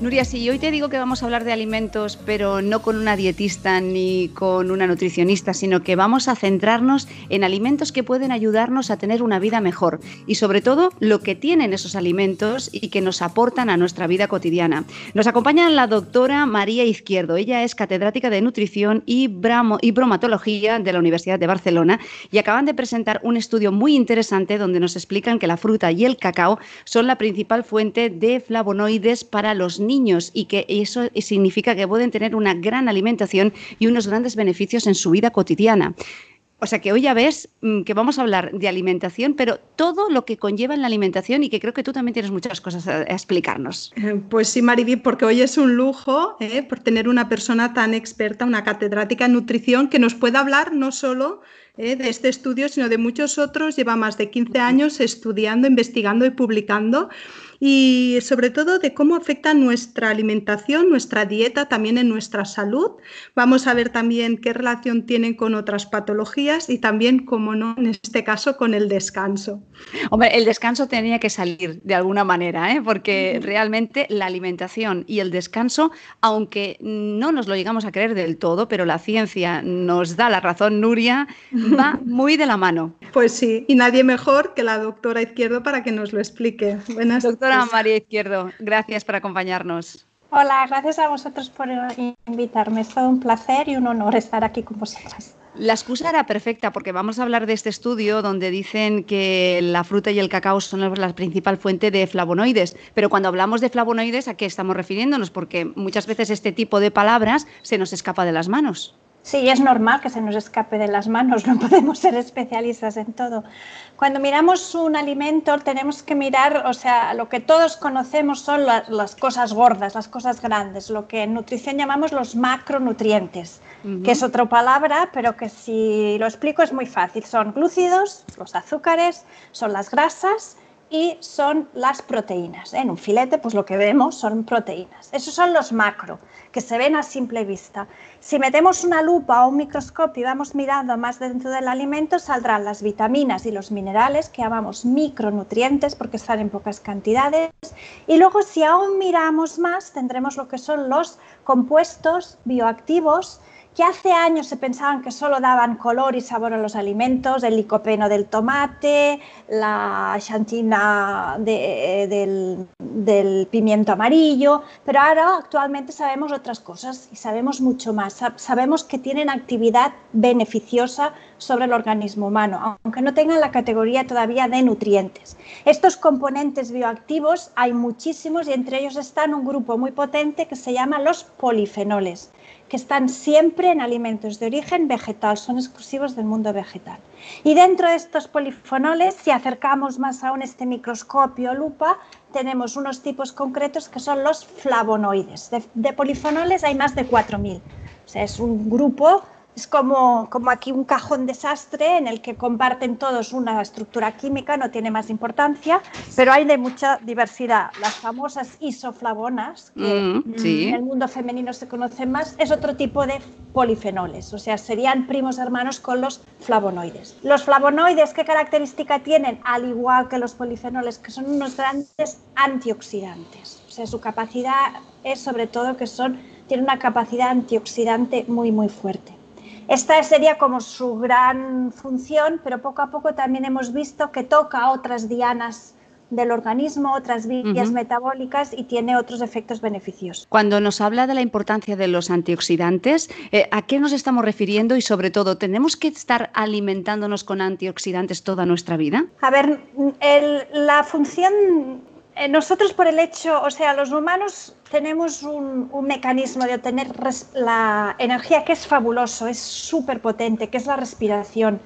Nuria, si hoy te digo que vamos a hablar de alimentos, pero no con una dietista ni con una nutricionista, sino que vamos a centrarnos en alimentos que pueden ayudarnos a tener una vida mejor y sobre todo lo que tienen esos alimentos y que nos aportan a nuestra vida cotidiana. Nos acompaña la doctora María Izquierdo. Ella es catedrática de nutrición y, y bromatología de la Universidad de Barcelona y acaban de presentar un estudio muy interesante donde nos explican que la fruta y el cacao son la principal fuente de flavonoides para los niños niños y que eso significa que pueden tener una gran alimentación y unos grandes beneficios en su vida cotidiana. O sea que hoy ya ves mm, que vamos a hablar de alimentación, pero todo lo que conlleva en la alimentación y que creo que tú también tienes muchas cosas a, explicarnos. Eh, pues sí, Mariví, porque hoy es un lujo ¿eh? por tener una persona tan experta, una catedrática en nutrición, que nos pueda hablar no solo ¿eh? de este estudio, sino de muchos otros. Lleva más de 15 años estudiando, investigando y publicando y sobre todo de cómo afecta nuestra alimentación, nuestra dieta, también en nuestra salud. Vamos a ver también qué relación tienen con otras patologías y también, como no, en este caso, con el descanso. Hombre, el descanso tenía que salir de alguna manera, ¿eh? porque realmente la alimentación y el descanso, aunque no nos lo llegamos a creer del todo, pero la ciencia nos da la razón, Nuria, va muy de la mano. Pues sí, y nadie mejor que la doctora Izquierdo para que nos lo explique. Buenas Doctora María Izquierdo, gracias por acompañarnos. Hola, gracias a vosotros por invitarme. Es todo un placer y un honor estar aquí con vosotras. La excusa era perfecta porque vamos a hablar de este estudio donde dicen que la fruta y el cacao son la principal fuente de flavonoides. Pero cuando hablamos de flavonoides, ¿a qué estamos refiriéndonos? Porque muchas veces este tipo de palabras se nos escapa de las manos. Sí, es normal que se nos escape de las manos, no podemos ser especialistas en todo. Cuando miramos un alimento tenemos que mirar, o sea, lo que todos conocemos son las cosas gordas, las cosas grandes, lo que en nutrición llamamos los macronutrientes, que es otra palabra, pero que si lo explico es muy fácil. Son glúcidos, los azúcares, son las grasas y son las proteínas. En un filete, pues lo que vemos son proteínas. Esos son los macro, que se ven a simple vista. Si metemos una lupa o un microscopio y vamos mirando más dentro del alimento, saldrán las vitaminas y los minerales, que llamamos micronutrientes porque están en pocas cantidades. Y luego, si aún miramos más, tendremos lo que son los compuestos bioactivos que hace años se pensaban que solo daban color y sabor a los alimentos, el licopeno del tomate, la xantina del, del, pimiento amarillo, pero ahora actualmente sabemos otras cosas y sabemos mucho más. Sabemos que tienen actividad beneficiosa sobre el organismo humano, aunque no tengan la categoría todavía de nutrientes. Estos componentes bioactivos hay muchísimos y entre ellos están un grupo muy potente que se llama los polifenoles que están siempre en alimentos de origen vegetal, son exclusivos del mundo vegetal. Y dentro de estos polifenoles, si acercamos más aún este microscopio lupa, tenemos unos tipos concretos que son los flavonoides. De, de polifenoles hay más de 4.000. O sea, es un grupo es como, como aquí un cajón desastre en el que comparten todos una estructura química, no tiene más importancia, pero hay de mucha diversidad. Las famosas isoflavonas, que mm, en el mundo femenino se conocen más, es otro tipo de polifenoles, o sea, serían primos hermanos con los flavonoides. Los flavonoides, ¿qué característica tienen? Al igual que los polifenoles, que son unos grandes antioxidantes. O sea, su capacidad es sobre todo que son, tienen una capacidad antioxidante muy, muy fuerte. Esta sería como su gran función, pero poco a poco también hemos visto que toca otras dianas del organismo, otras vías metabólicas y tiene otros efectos beneficiosos. Cuando nos habla de la importancia de los antioxidantes, eh, ¿a qué nos estamos refiriendo y sobre todo, ¿tenemos que estar alimentándonos con antioxidantes toda nuestra vida? A ver, la función eh, nosotros por el hecho, o sea, los humanos tenemos un, mecanismo de obtener la energía que es fabuloso, es súper potente, que es la respiración.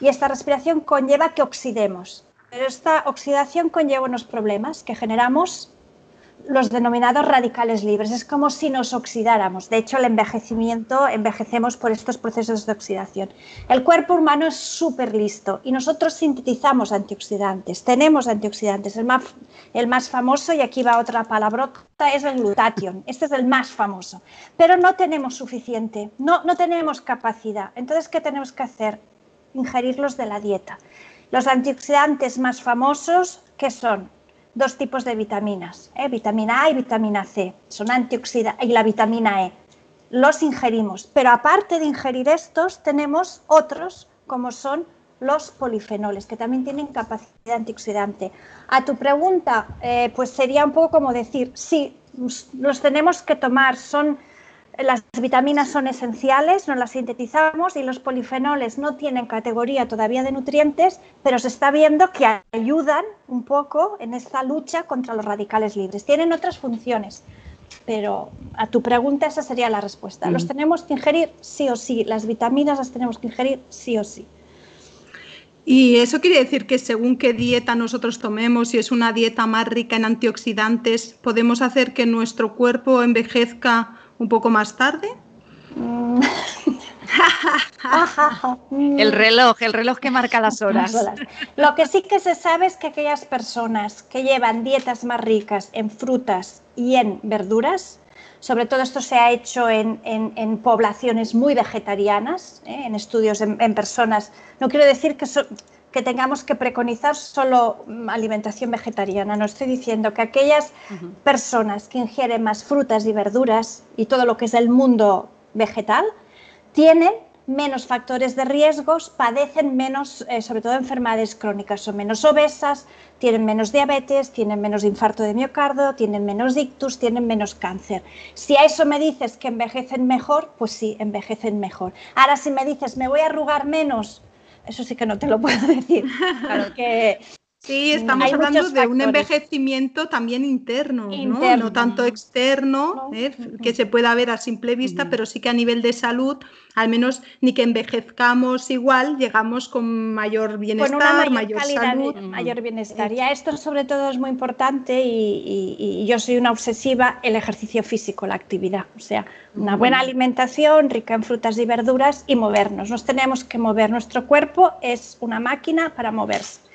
Y esta respiración conlleva que oxidemos. Pero esta oxidación conlleva unos problemas, que generamos los denominados radicales libres. Es como si nos oxidáramos. De hecho, el envejecimiento, envejecemos por estos procesos de oxidación. El cuerpo humano es súper listo y nosotros sintetizamos antioxidantes. Tenemos antioxidantes. El más, el más famoso, y aquí va otra palabrota, es el glutatión. Este es el más famoso. Pero no tenemos suficiente, no, no tenemos capacidad. Entonces, ¿qué tenemos que hacer? Ingerirlos de la dieta. Los antioxidantes más famosos, ¿qué son? Dos tipos de vitaminas, ¿eh? vitamina A y vitamina C, son antioxidantes, y la vitamina E. Los ingerimos, pero aparte de ingerir estos, tenemos otros como son los polifenoles, que también tienen capacidad antioxidante. A tu pregunta, eh, pues sería un poco como decir, sí, los tenemos que tomar, son las vitaminas son esenciales, no las sintetizamos y los polifenoles no tienen categoría todavía de nutrientes, pero se está viendo que ayudan un poco en esta lucha contra los radicales libres. Tienen otras funciones, pero a tu pregunta esa sería la respuesta. ¿Los tenemos que ingerir sí o sí? Las vitaminas las tenemos que ingerir sí o sí. Y eso quiere decir que según qué dieta nosotros tomemos, si es una dieta más rica en antioxidantes, podemos hacer que nuestro cuerpo envejezca un poco más tarde. Mm. el reloj, el reloj que marca las horas. Lo que sí que se sabe es que aquellas personas que llevan dietas más ricas en frutas y en verduras, sobre todo esto se ha hecho en, poblaciones muy vegetarianas, ¿eh? en estudios en, personas, no quiero decir que, que tengamos que preconizar solo mm, alimentación vegetariana. No estoy diciendo que aquellas personas que ingieren más frutas y verduras y todo lo que es el mundo vegetal tienen menos factores de riesgos, padecen menos, eh, sobre todo enfermedades crónicas, son menos obesas, tienen menos diabetes, tienen menos infarto de miocardio, tienen menos ictus, tienen menos cáncer. Si a eso me dices que envejecen mejor, pues sí, envejecen mejor. Ahora si me dices me voy a arrugar menos, eso sí que no te lo puedo decir. Claro que Sí, estamos hablando de un envejecimiento también interno, ¿no? no tanto externo, ¿eh? que se pueda ver a simple vista, pero sí que a nivel de salud, al menos ni que envejezcamos igual, llegamos con mayor bienestar, mayor, salud. mayor bienestar. Y a esto sobre todo es muy importante y, yo soy una obsesiva, el ejercicio físico, la actividad. O sea, una buena alimentación rica en frutas y verduras y movernos. Nos tenemos que mover. Nuestro cuerpo es una máquina para moverse.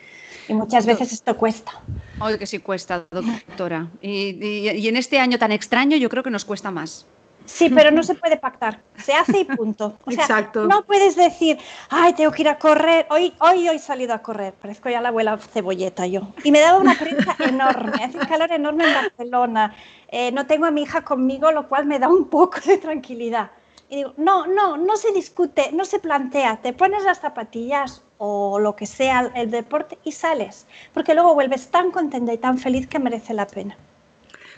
Y muchas veces esto cuesta. Oye, que sí cuesta, doctora. Y, en este año tan extraño yo creo que nos cuesta más. Sí, pero no se puede pactar. Se hace y punto. O sea, Exacto. no puedes decir, ay, tengo que ir a correr. Hoy, hoy, hoy he salido a correr. Parezco ya la abuela cebolleta yo. Y me daba una prisa enorme. Hace un calor enorme en Barcelona. Eh, no tengo a mi hija conmigo, lo cual me da un poco de tranquilidad. Y digo, no, no, no se discute, no se plantea. Te pones las zapatillas o lo que sea el deporte y sales, porque luego vuelves tan contenta y tan feliz que merece la pena.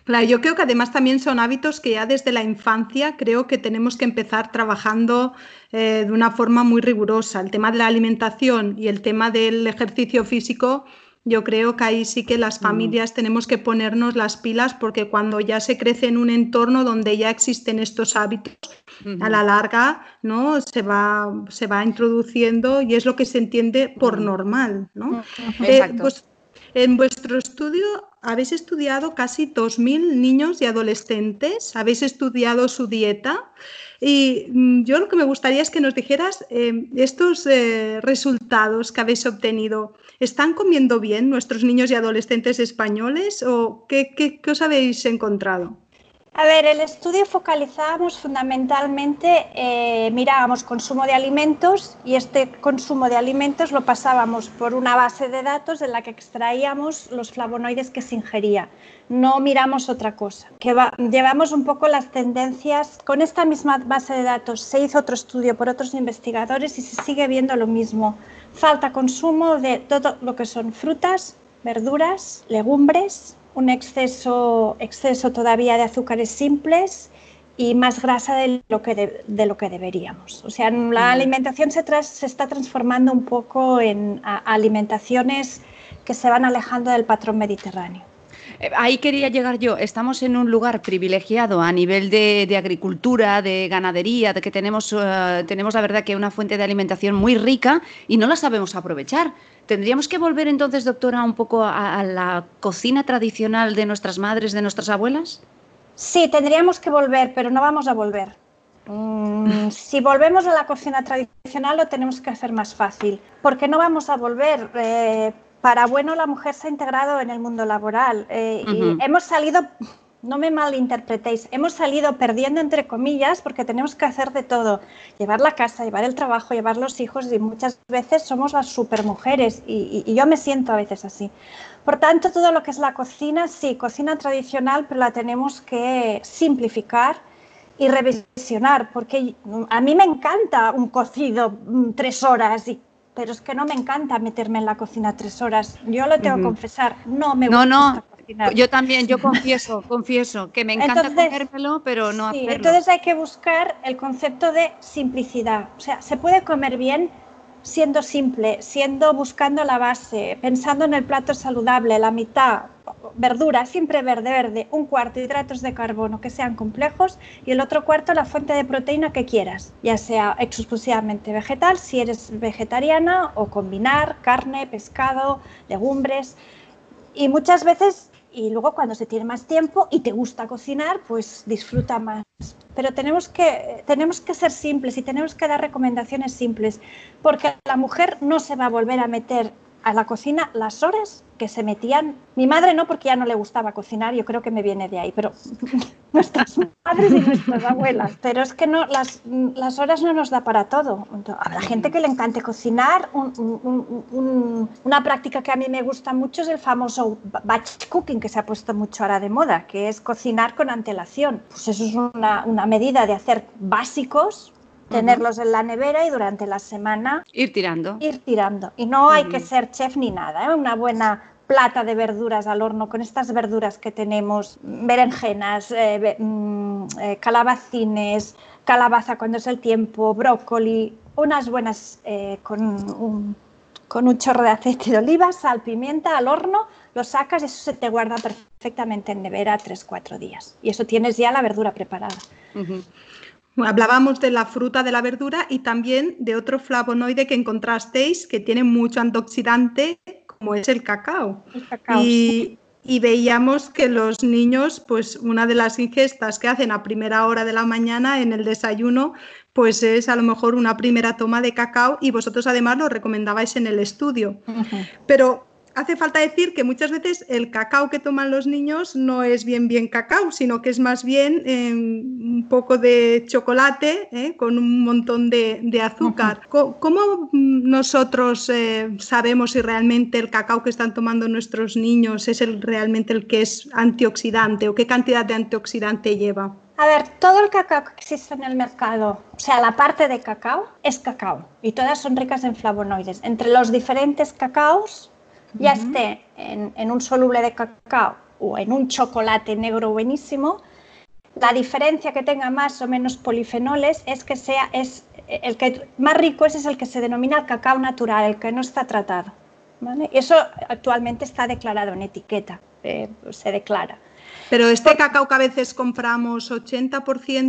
Claro, yo creo que además también son hábitos que ya desde la infancia creo que tenemos que empezar trabajando eh, de una forma muy rigurosa. El tema de la alimentación y el tema del ejercicio físico yo creo que ahí sí que las mm. familias tenemos que ponernos las pilas porque cuando ya se crece en un entorno donde ya existen estos hábitos, a la larga ¿no? se, va, se va introduciendo y es lo que se entiende por normal. ¿no? Eh, pues, en vuestro estudio habéis estudiado casi 2.000 niños y adolescentes, habéis estudiado su dieta y mm, yo lo que me gustaría es que nos dijeras eh, estos eh, resultados que habéis obtenido. ¿Están comiendo bien nuestros niños y adolescentes españoles o qué os habéis encontrado? A ver, el estudio focalizábamos fundamentalmente, eh, mirábamos consumo de alimentos y este consumo de alimentos lo pasábamos por una base de datos en la que extraíamos los flavonoides que se ingería. No miramos otra cosa. Que llevamos un poco las tendencias. Con esta misma base de datos se hizo otro estudio por otros investigadores y se sigue viendo lo mismo. Falta consumo de todo lo que son frutas, verduras, legumbres, un exceso, exceso todavía de azúcares simples y más grasa de lo que, de, lo que deberíamos. O sea, la alimentación se, se está transformando un poco en alimentaciones que se van alejando del patrón mediterráneo. Eh, ahí quería llegar yo. Estamos en un lugar privilegiado a nivel de, agricultura, de ganadería, de que tenemos, eh, tenemos la verdad que una fuente de alimentación muy rica y no la sabemos aprovechar. ¿Tendríamos que volver entonces, doctora, un poco a, la cocina tradicional de nuestras madres, de nuestras abuelas? Sí, tendríamos que volver, pero no vamos a volver. Mm, si volvemos a la cocina tradicional lo tenemos que hacer más fácil, porque no vamos a volver. Eh, para bueno, la mujer se ha integrado en el mundo laboral eh, y hemos salido, no me malinterpretéis, hemos salido perdiendo entre comillas porque tenemos que hacer de todo, llevar la casa, llevar el trabajo, llevar los hijos y muchas veces somos las supermujeres y, y yo me siento a veces así. Por tanto, todo lo que es la cocina, sí, cocina tradicional, pero la tenemos que simplificar y revisionar, porque a mí me encanta un cocido mm, tres horas y pero es que no me encanta meterme en la cocina tres horas. Yo lo tengo que confesar, no me gusta. No, no, yo también, yo confieso, confieso que me encanta comérmelo, pero no sí, Entonces hay que buscar el concepto de simplicidad. O sea, se puede comer bien siendo simple, siendo buscando la base, pensando en el plato saludable, la mitad, verdura, siempre verde, verde, un cuarto hidratos de carbono que sean complejos y el otro cuarto la fuente de proteína que quieras, ya sea exclusivamente vegetal, si eres vegetariana, o combinar carne, pescado, legumbres. Y muchas veces, y luego cuando se tiene más tiempo y te gusta cocinar, pues disfruta más. Pero tenemos que, tenemos que ser simples y tenemos que dar recomendaciones simples, porque la mujer no se va a volver a meter a la cocina las horas que se metían. Mi madre no, porque ya no le gustaba cocinar, yo creo que me viene de ahí, pero nuestras madres y nuestras abuelas. Pero es que no, las, las horas no nos da para todo. A la gente que le encante cocinar, una práctica que a mí me gusta mucho es el famoso batch cooking, que se ha puesto mucho ahora de moda, que es cocinar con antelación. Pues eso es una, una medida de hacer básicos tenerlos en la nevera y durante la semana ir tirando. Ir tirando. Y no hay que ser chef ni nada, ¿eh? una buena plata de verduras al horno con estas verduras que tenemos, berenjenas, eh, mm, eh, calabacines, calabaza cuando es el tiempo, brócoli, unas buenas con, un, con un chorro de aceite de oliva, sal, pimienta al horno, lo sacas y eso se te guarda perfectamente en nevera 3-4 días. Y eso tienes ya la verdura preparada. Hablábamos de la fruta, de la verdura y también de otro flavonoide que encontrasteis que tiene mucho antioxidante, como es el cacao. y, veíamos que los niños, pues una de las ingestas que hacen a primera hora de la mañana en el desayuno, pues es a lo mejor una primera toma de cacao y vosotros además lo recomendabais en el estudio. Pero hace falta decir que muchas veces el cacao que toman los niños no es bien bien cacao, sino que es más bien em, un poco de chocolate ¿eh? con un montón de, azúcar. ¿Cómo, nosotros eh, sabemos si realmente el cacao que están tomando nuestros niños es el, realmente el que es antioxidante o qué cantidad de antioxidante lleva? A ver, todo el cacao que existe en el mercado, o sea, la parte de cacao, es cacao y todas son ricas en flavonoides. Entre los diferentes cacaos ya esté en, un soluble de cacao o en un chocolate negro buenísimo, la diferencia que tenga más o menos polifenoles es que sea es el que más rico es, es el que se denomina el cacao natural, el que no está tratado. Eso actualmente está declarado en etiqueta, eh, se declara. Pero este cacao que a veces compramos 80%,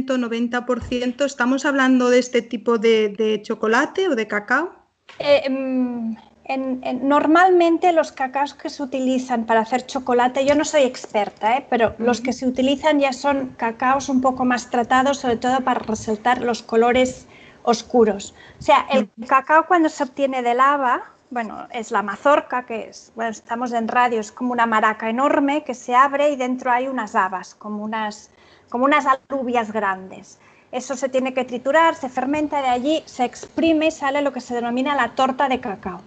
90%, ¿estamos hablando de este tipo de, chocolate o de cacao? Eh, normalmente los cacaos que se utilizan para hacer chocolate, yo no soy experta, ¿eh? pero los que se utilizan ya son cacaos un poco más tratados, sobre todo para resaltar los colores oscuros. O sea, el cacao cuando se obtiene de lava, bueno, es la mazorca, que es, bueno, estamos en radio, es como una maraca enorme que se abre y dentro hay unas habas, como unas, como unas alubias grandes. Eso se tiene que triturar, se fermenta, de allí se exprime y sale lo que se denomina la torta de cacao.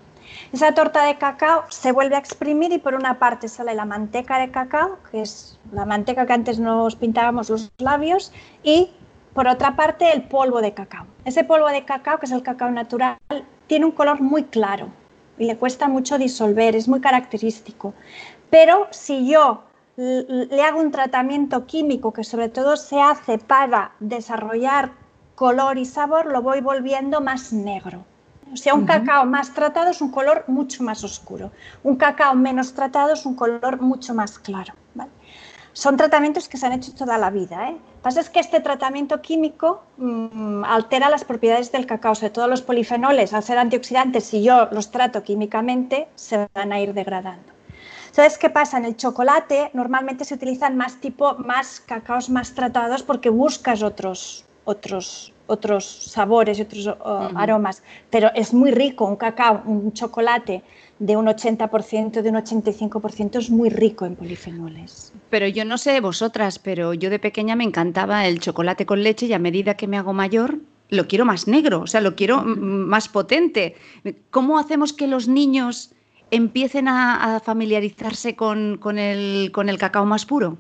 Esa torta de cacao se vuelve a exprimir y por una parte sale la manteca de cacao, que es la manteca que antes nos pintábamos los labios, y por otra parte el polvo de cacao. Ese polvo de cacao, que es el cacao natural, tiene un color muy claro y le cuesta mucho disolver, es muy característico. Pero si yo le hago un tratamiento químico que sobre todo se hace para desarrollar color y sabor, lo voy volviendo más negro. O sea, un cacao más tratado es un color mucho más oscuro. Un cacao menos tratado es un color mucho más claro. Son tratamientos que se han hecho toda la vida. ¿eh? Lo que pasa es que este tratamiento químico mm, altera las propiedades del cacao, sobre todo los polifenoles, al ser antioxidantes, si yo los trato químicamente, se van a ir degradando. Entonces, ¿qué pasa? En el chocolate normalmente se utilizan más tipo, más cacaos más tratados porque buscas otros, otros, otros sabores y otros aromas, pero es muy rico, un cacao, un chocolate de un 80%, de un 85% es muy rico en polifenoles. Pero yo no sé vosotras, pero yo de pequeña me encantaba el chocolate con leche y a medida que me hago mayor lo quiero más negro, o sea, lo quiero más potente. ¿Cómo hacemos que los niños empiecen a, familiarizarse con, el, con el cacao más puro?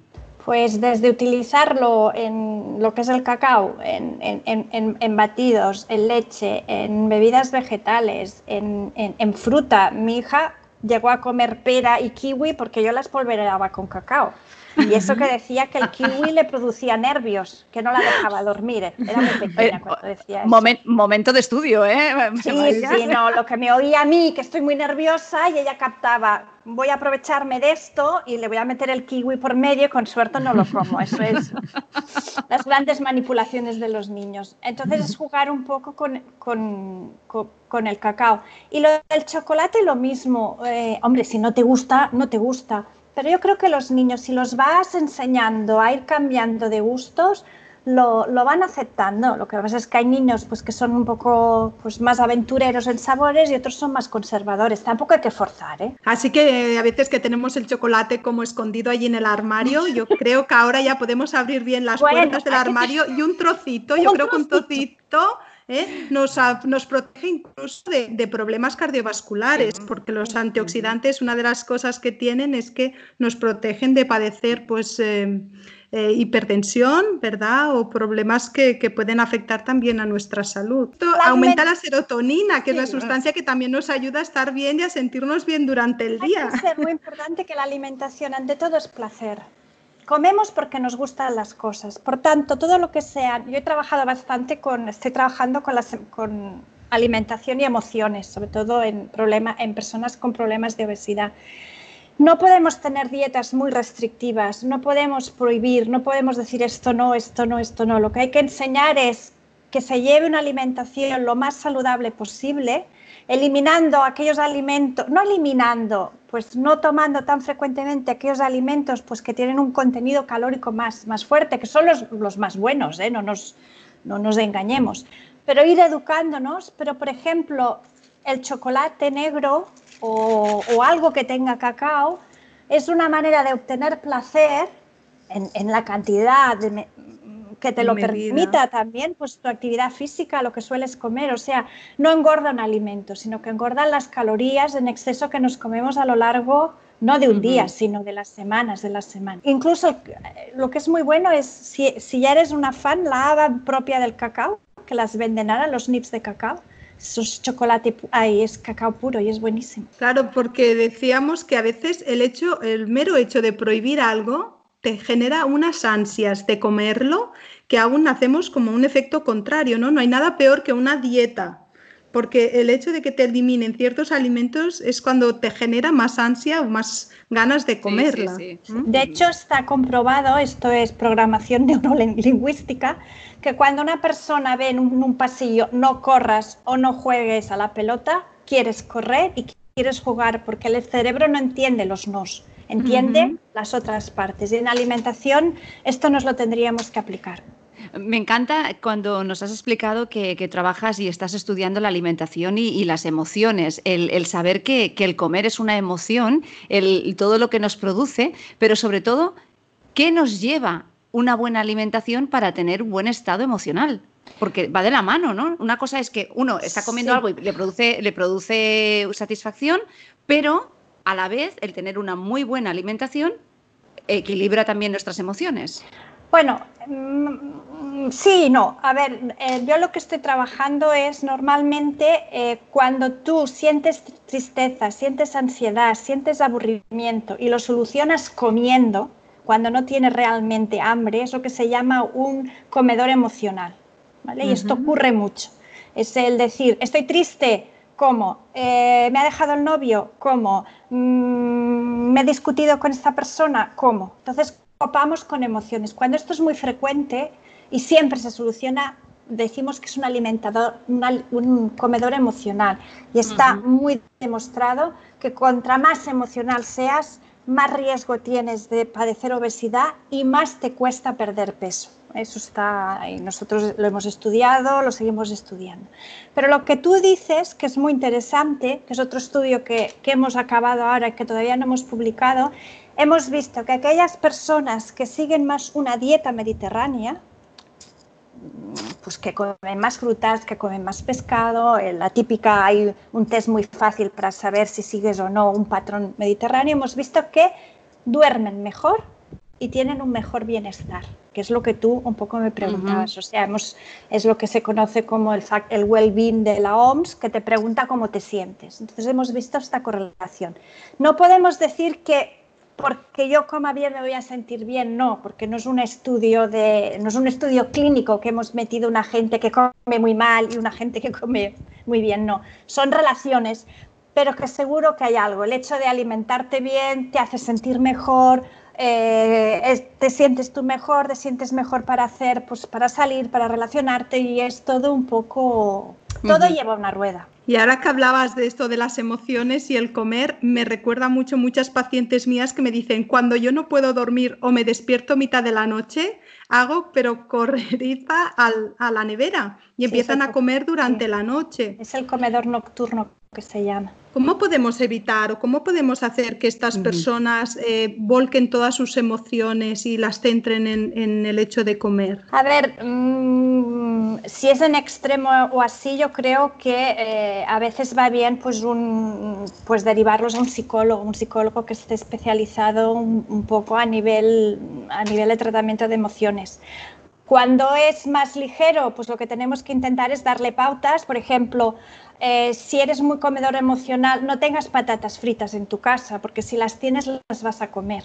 Pues desde utilizarlo en lo que es el cacao, en, batidos, en leche, en bebidas vegetales, en, fruta. Mi hija llegó a comer pera y kiwi porque yo las polvereaba con cacao. Y eso que decía que el kiwi le producía nervios, que no la dejaba dormir. Era muy pequeña cuando decía eso. momento de estudio, ¿eh? Sí, sí, no, lo que me oía a mí, que estoy muy nerviosa, y ella captaba, voy a aprovecharme de esto y le voy a meter el kiwi por medio y con suerte no lo como. Eso es las grandes manipulaciones de los niños. Entonces es jugar un poco con, con, con, el cacao. Y lo del chocolate lo mismo. Eh, hombre, si no te gusta, no te gusta pero yo creo que los niños, si los vas enseñando a ir cambiando de gustos, lo, lo, van aceptando. Lo que pasa es que hay niños pues, que son un poco pues, más aventureros en sabores y otros son más conservadores. Tampoco hay que forzar. ¿eh? Así que eh, a veces que tenemos el chocolate como escondido allí en el armario, yo creo que ahora ya podemos abrir bien las puertas del armario y un trocito, yo creo que un trocito ¿eh? nos, nos, protege incluso de, problemas cardiovasculares, porque los antioxidantes, una de las cosas que tienen es que nos protegen de padecer pues, eh, eh, hipertensión, ¿verdad? O problemas que, pueden afectar también a nuestra salud. aumenta la serotonina, que es la sustancia que también nos ayuda a estar bien y a sentirnos bien durante el día. Es muy importante que la alimentación, ante todo, es placer. Comemos porque nos gustan las cosas. Por tanto, todo lo que sea, yo he trabajado bastante con, estoy trabajando con, las, con alimentación y emociones, sobre todo en, problema, en personas con problemas de obesidad. No podemos tener dietas muy restrictivas, no podemos prohibir, no podemos decir esto no, esto no, esto no. Lo que hay que enseñar es que se lleve una alimentación lo más saludable posible eliminando aquellos alimentos, no eliminando, pues no tomando tan frecuentemente aquellos alimentos pues que tienen un contenido calórico más, más fuerte, que son los, los más buenos, ¿eh? no, nos, no nos engañemos, pero ir educándonos, pero por ejemplo, el chocolate negro o, o algo que tenga cacao es una manera de obtener placer en, en la cantidad de, que te lo permita también, pues tu actividad física, lo que sueles comer, o sea, no engorda un alimento, sino que engordan las calorías en exceso que nos comemos a lo largo no de un día, sino de las semanas, de las semanas. Incluso eh, lo que es muy bueno es, si, si ya eres una fan, la haba propia del cacao, que las venden ahora, los nips de cacao, es chocolate, ahí es cacao puro y es buenísimo. Claro, porque decíamos que a veces el hecho, el mero hecho de prohibir algo te genera unas ansias de comerlo que aún hacemos como un efecto contrario, ¿no? No hay nada peor que una dieta, porque el hecho de que te eliminen ciertos alimentos es cuando te genera más ansia o más ganas de comerla. ¿Mm? De hecho, está comprobado, esto es programación neurolingüística, que cuando una persona ve en un, un pasillo no corras o no juegues a la pelota, quieres correr y quieres jugar porque el cerebro no entiende los nos entiende las otras partes. Y en alimentación esto nos lo tendríamos que aplicar. Me encanta cuando nos has explicado que, trabajas y estás estudiando la alimentación y, las emociones, el, saber que, el comer es una emoción, el, todo lo que nos produce, pero sobre todo, ¿qué nos lleva una buena alimentación para tener un buen estado emocional? Porque va de la mano, ¿no? Una cosa es que uno está comiendo algo y le produce, le produce satisfacción, pero a la vez el tener una muy buena alimentación equilibra también nuestras emociones. Bueno, mm, sí y no. A ver, eh, yo lo que estoy trabajando es normalmente eh, cuando tú sientes tristeza, sientes ansiedad, sientes aburrimiento y lo solucionas comiendo, cuando no tienes realmente hambre, es lo que se llama un comedor emocional. ¿vale? Y esto ocurre mucho. Es el decir, estoy triste, ¿Cómo? Eh, ¿Me ha dejado el novio? ¿Cómo? Mm, ¿Me he discutido con esta persona? ¿Cómo? Entonces, copamos con emociones. Cuando esto es muy frecuente y siempre se soluciona, decimos que es un alimentador, un comedor emocional. Y está muy demostrado que contra más emocional seas, más riesgo tienes de padecer obesidad y más te cuesta perder peso. Eso está, y nosotros lo hemos estudiado, lo seguimos estudiando. Pero lo que tú dices, que es muy interesante, que es otro estudio que, que hemos acabado ahora y que todavía no hemos publicado, hemos visto que aquellas personas que siguen más una dieta mediterránea, pues que comen más frutas, que comen más pescado, la típica, hay un test muy fácil para saber si sigues o no un patrón mediterráneo, hemos visto que duermen mejor y tienen un mejor bienestar, que es lo que tú un poco me preguntabas. O sea, hemos, es lo que se conoce como el, el well-being de la OMS, que te pregunta cómo te sientes. Entonces hemos visto esta correlación. No podemos decir que porque yo coma bien me voy a sentir bien, no, porque no es un estudio de, no es un estudio clínico que hemos metido una gente que come muy mal y una gente que come muy bien, no. Son relaciones, pero que seguro que hay algo. El hecho de alimentarte bien te hace sentir mejor, eh, te sientes tú mejor, te sientes mejor para hacer, pues para salir, para relacionarte y es todo un poco, todo lleva una rueda. Y ahora que hablabas de esto de las emociones y el comer, me recuerda mucho muchas pacientes mías que me dicen, cuando yo no puedo dormir o me despierto mitad de la noche, hago pero correriza a la nevera y empiezan a comer durante la noche. Es el comedor nocturno que se llama. ¿Cómo podemos evitar o cómo podemos hacer que estas personas eh, volquen todas sus emociones y las centren en, el hecho de comer? A ver, mm, si es en extremo o así, yo creo que eh, a veces va bien pues, un, pues derivarlos a un psicólogo, un psicólogo que esté especializado un, poco a nivel, a nivel de tratamiento de emociones. Cuando es más ligero, pues lo que tenemos que intentar es darle pautas, por ejemplo, eh, si eres muy comedor emocional, no tengas patatas fritas en tu casa, porque si las tienes las vas a comer.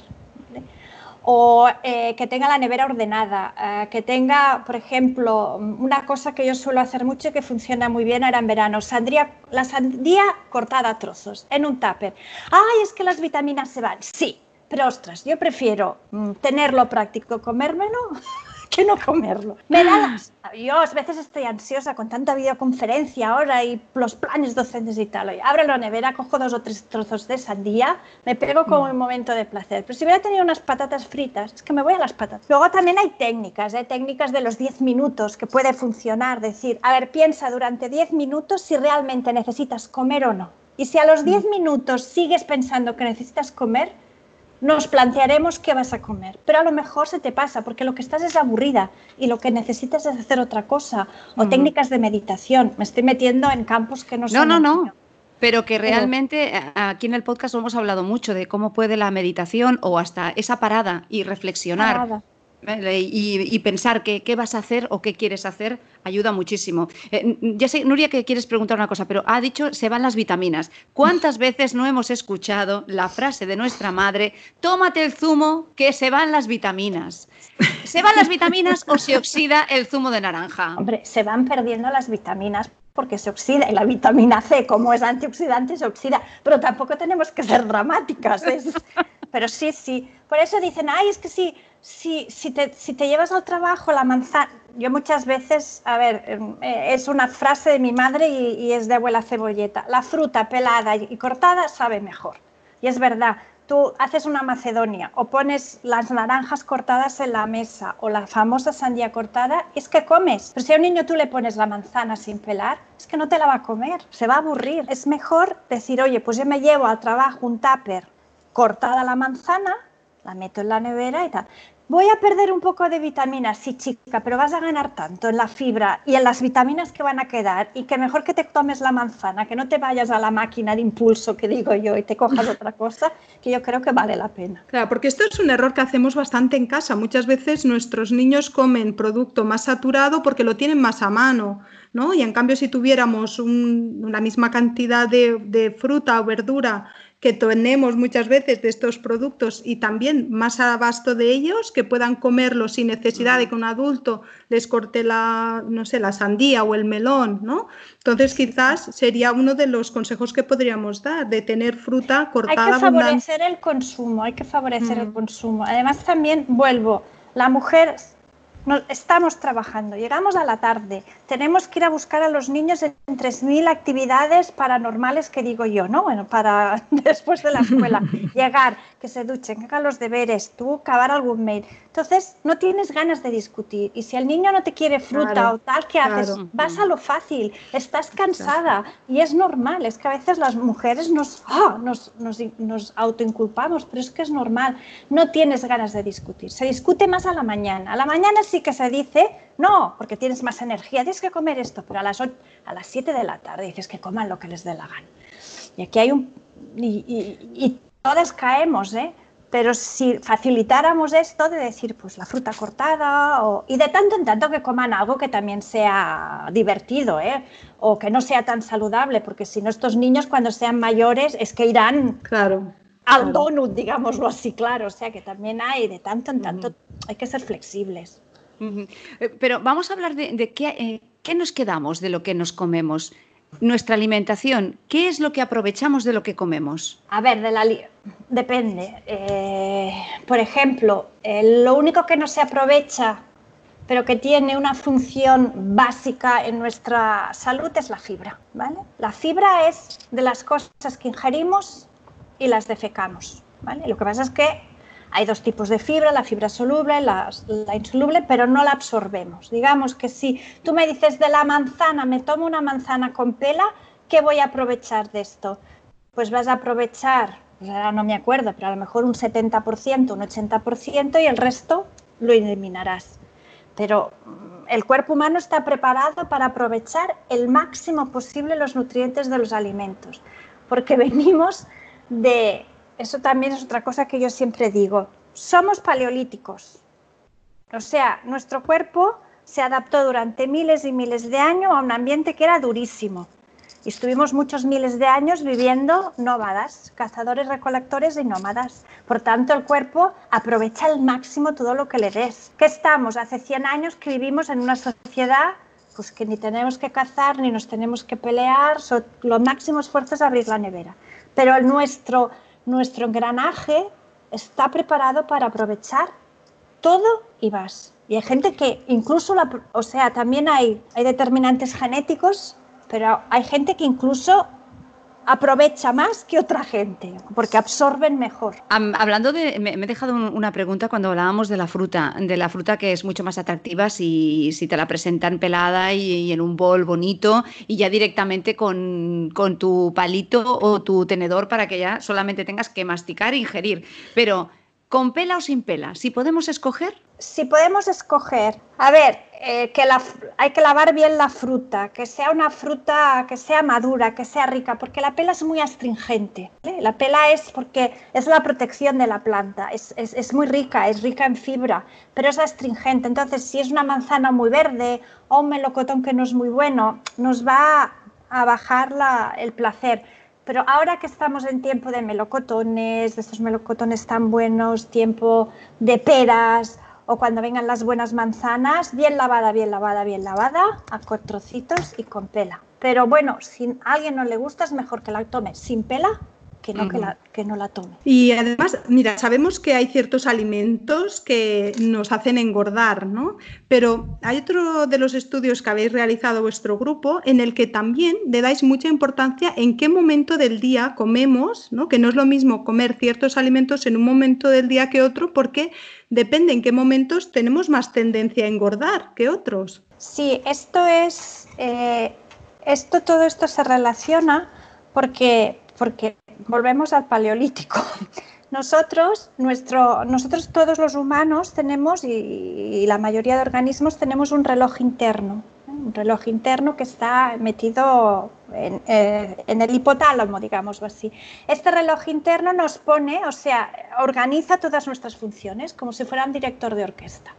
O eh, que tenga la nevera ordenada, eh, que tenga, por ejemplo, una cosa que yo suelo hacer mucho y que funciona muy bien ahora en verano, sandría, la sandía cortada a trozos en un tupper. ¡Ay, es que las vitaminas se van! Sí, pero ostras, yo prefiero mm, tenerlo práctico, comérmelo que no comerlo. Me da las... Yo a veces estoy ansiosa con tanta videoconferencia ahora y los planes docentes y tal. Oye, abro la nevera, cojo dos o tres trozos de sandía, me pego con un momento de placer. Pero si hubiera tenido unas patatas fritas, es que me voy a las patatas. Luego también hay técnicas, ¿eh? técnicas de los 10 minutos que puede funcionar. Decir, a ver, piensa durante 10 minutos si realmente necesitas comer o no. Y si a los 10 minutos sigues pensando que necesitas comer, nos plantearemos qué vas a comer, pero a lo mejor se te pasa porque lo que estás es aburrida y lo que necesitas es hacer otra cosa o técnicas de meditación. Me estoy metiendo en campos que no son. No, no, no. Pero que realmente aquí en el podcast hemos hablado mucho de cómo puede la meditación o hasta esa parada y reflexionar y, pensar qué, qué, vas a hacer o qué quieres hacer ayuda muchísimo. Eh, ya sé, Nuria, que quieres preguntar una cosa, pero ha dicho se van las vitaminas. ¿Cuántas veces no hemos escuchado la frase de nuestra madre, tómate el zumo que se van las vitaminas? ¿Se van las vitaminas o se oxida el zumo de naranja? Hombre, se van perdiendo las vitaminas porque se oxida y la vitamina C, como es antioxidante, se oxida, pero tampoco tenemos que ser dramáticas. Pero sí, sí. Por eso dicen, ay, es que sí si, te, llevas al trabajo la manzana, yo muchas veces, a ver, em, eh, es una frase de mi madre y, es de abuela cebolleta, la fruta pelada y cortada sabe mejor. Y es verdad, tú haces una macedonia o pones las naranjas cortadas en la mesa o la famosa sandía cortada, es que comes. Pero si a un niño tú le pones la manzana sin pelar, es que no te la va a comer, se va a aburrir. Es mejor decir, oye, pues yo me llevo al trabajo un tupper cortada la manzana, la meto en la nevera y tal. Voy a perder un poco de vitaminas, sí chica, pero vas a ganar tanto en la fibra y en las vitaminas que van a quedar y que mejor que te tomes la manzana, que no te vayas a la máquina de impulso que digo yo y te cojas otra cosa, que yo creo que vale la pena. Claro, porque esto es un error que hacemos bastante en casa. Muchas veces nuestros niños comen producto más saturado porque lo tienen más a mano. ¿no? Y en cambio, si tuviéramos una misma cantidad de, de fruta o verdura que tenemos muchas veces de estos productos y también más abasto de ellos, que puedan comerlos sin necesidad de que un adulto les corte la, no sé, la sandía o el melón, ¿no? Entonces quizás sería uno de los consejos que podríamos dar, de tener fruta cortada. Hay que favorecer el consumo, hay que favorecer el consumo. Además también vuelvo, la mujer estamos trabajando, llegamos a la tarde, tenemos que ir a buscar a los niños en 3.000 actividades paranormales que digo yo, ¿no? Bueno, para después de la escuela, llegar, que se duchen, que hagan los deberes, tú acabar algún mail. Entonces, no tienes ganas de discutir. Y si el niño no te quiere fruta o tal, ¿qué haces? Vas a lo fácil, estás cansada y es normal. Es que a veces las mujeres nos, ¡ah! nos, nos, nos autoinculpamos, pero es que es normal. No tienes ganas de discutir. Se discute más a la mañana. A la mañana sí que se dice, no, porque tienes más energía, tienes que comer esto, pero a las, a las 7 de la tarde dices que coman lo que les dé la gana. Y aquí hay un... Y, todas caemos, ¿eh? Pero si facilitáramos esto de decir, pues la fruta cortada, o, y de tanto en tanto que coman algo que también sea divertido, ¿eh? o que no sea tan saludable, porque si no estos niños cuando sean mayores es que irán claro, al donut, digámoslo así, claro, o sea que también hay, de tanto en tanto, hay que ser flexibles. Eh, pero vamos a hablar de, eh, qué, nos quedamos de lo que nos comemos. Nuestra alimentación, ¿qué es lo que aprovechamos de lo que comemos? A ver, de la depende. Eh, por ejemplo, lo único que no se aprovecha, pero que tiene una función básica en nuestra salud es la fibra. ¿vale? La fibra es de las cosas que ingerimos y las defecamos. ¿vale? Lo que pasa es que hay dos tipos de fibra, la fibra soluble, la, la, insoluble, pero no la absorbemos. Digamos que si tú me dices de la manzana, me tomo una manzana con pela, ¿qué voy a aprovechar de esto? Pues vas a aprovechar, pues ahora no me acuerdo, pero a lo mejor un 70%, un 80% y el resto lo eliminarás. Pero mm, el cuerpo humano está preparado para aprovechar el máximo posible los nutrientes de los alimentos, porque venimos de eso también es otra cosa que yo siempre digo. Somos paleolíticos. O sea, nuestro cuerpo se adaptó durante miles y miles de años a un ambiente que era durísimo. Y estuvimos muchos miles de años viviendo nómadas, cazadores, recolectores y nómadas. Por tanto, el cuerpo aprovecha al máximo todo lo que le des. ¿Qué estamos? Hace 100 años que vivimos en una sociedad pues que ni tenemos que cazar, ni nos tenemos que pelear, lo máximo esfuerzo es abrir la nevera. Pero el nuestro nuestro engranaje está preparado para aprovechar todo y más. Y hay gente que incluso, o sea, también hay, hay determinantes genéticos, pero hay gente que incluso aprovecha más que otra gente, porque absorben mejor. Hablando de, me, he dejado una pregunta cuando hablábamos de la fruta, de la fruta que es mucho más atractiva si, si te la presentan pelada y, en un bol bonito y ya directamente con, con, tu palito o tu tenedor para que ya solamente tengas que masticar e ingerir. Pero, ¿con pela o sin pela? Si podemos escoger. Si podemos escoger. A ver, eh, que hay que lavar bien la fruta, que sea una fruta que sea madura, que sea rica, porque la pela es muy astringente. La pela es porque es la protección de la planta, es, es, muy rica, es rica en fibra, pero es astringente. Entonces, si es una manzana muy verde o un melocotón que no es muy bueno, nos va a bajar la, el placer. Pero ahora que estamos en tiempo de melocotones, de estos melocotones tan buenos, tiempo de peras, o cuando vengan las buenas manzanas, bien lavada, bien lavada, bien lavada, a trocitos y con pela. Pero bueno, si a alguien no le gusta, es mejor que la tome sin pela que no, que, la, que no la tome. Y además, mira, sabemos que hay ciertos alimentos que nos hacen engordar, ¿no? Pero hay otro de los estudios que habéis realizado vuestro grupo en el que también le dais mucha importancia en qué momento del día comemos, ¿no? Que no es lo mismo comer ciertos alimentos en un momento del día que otro porque depende en qué momentos tenemos más tendencia a engordar que otros. Sí, esto es, eh, esto, todo esto se relaciona porque, porque volvemos al paleolítico. Nosotros, nuestro, nosotros todos los humanos tenemos, y, la mayoría de organismos tenemos un reloj interno, un reloj interno que está metido en, eh, en, el hipotálamo, digamos así. Este reloj interno nos pone, o sea, organiza todas nuestras funciones como si fuera un director de orquesta.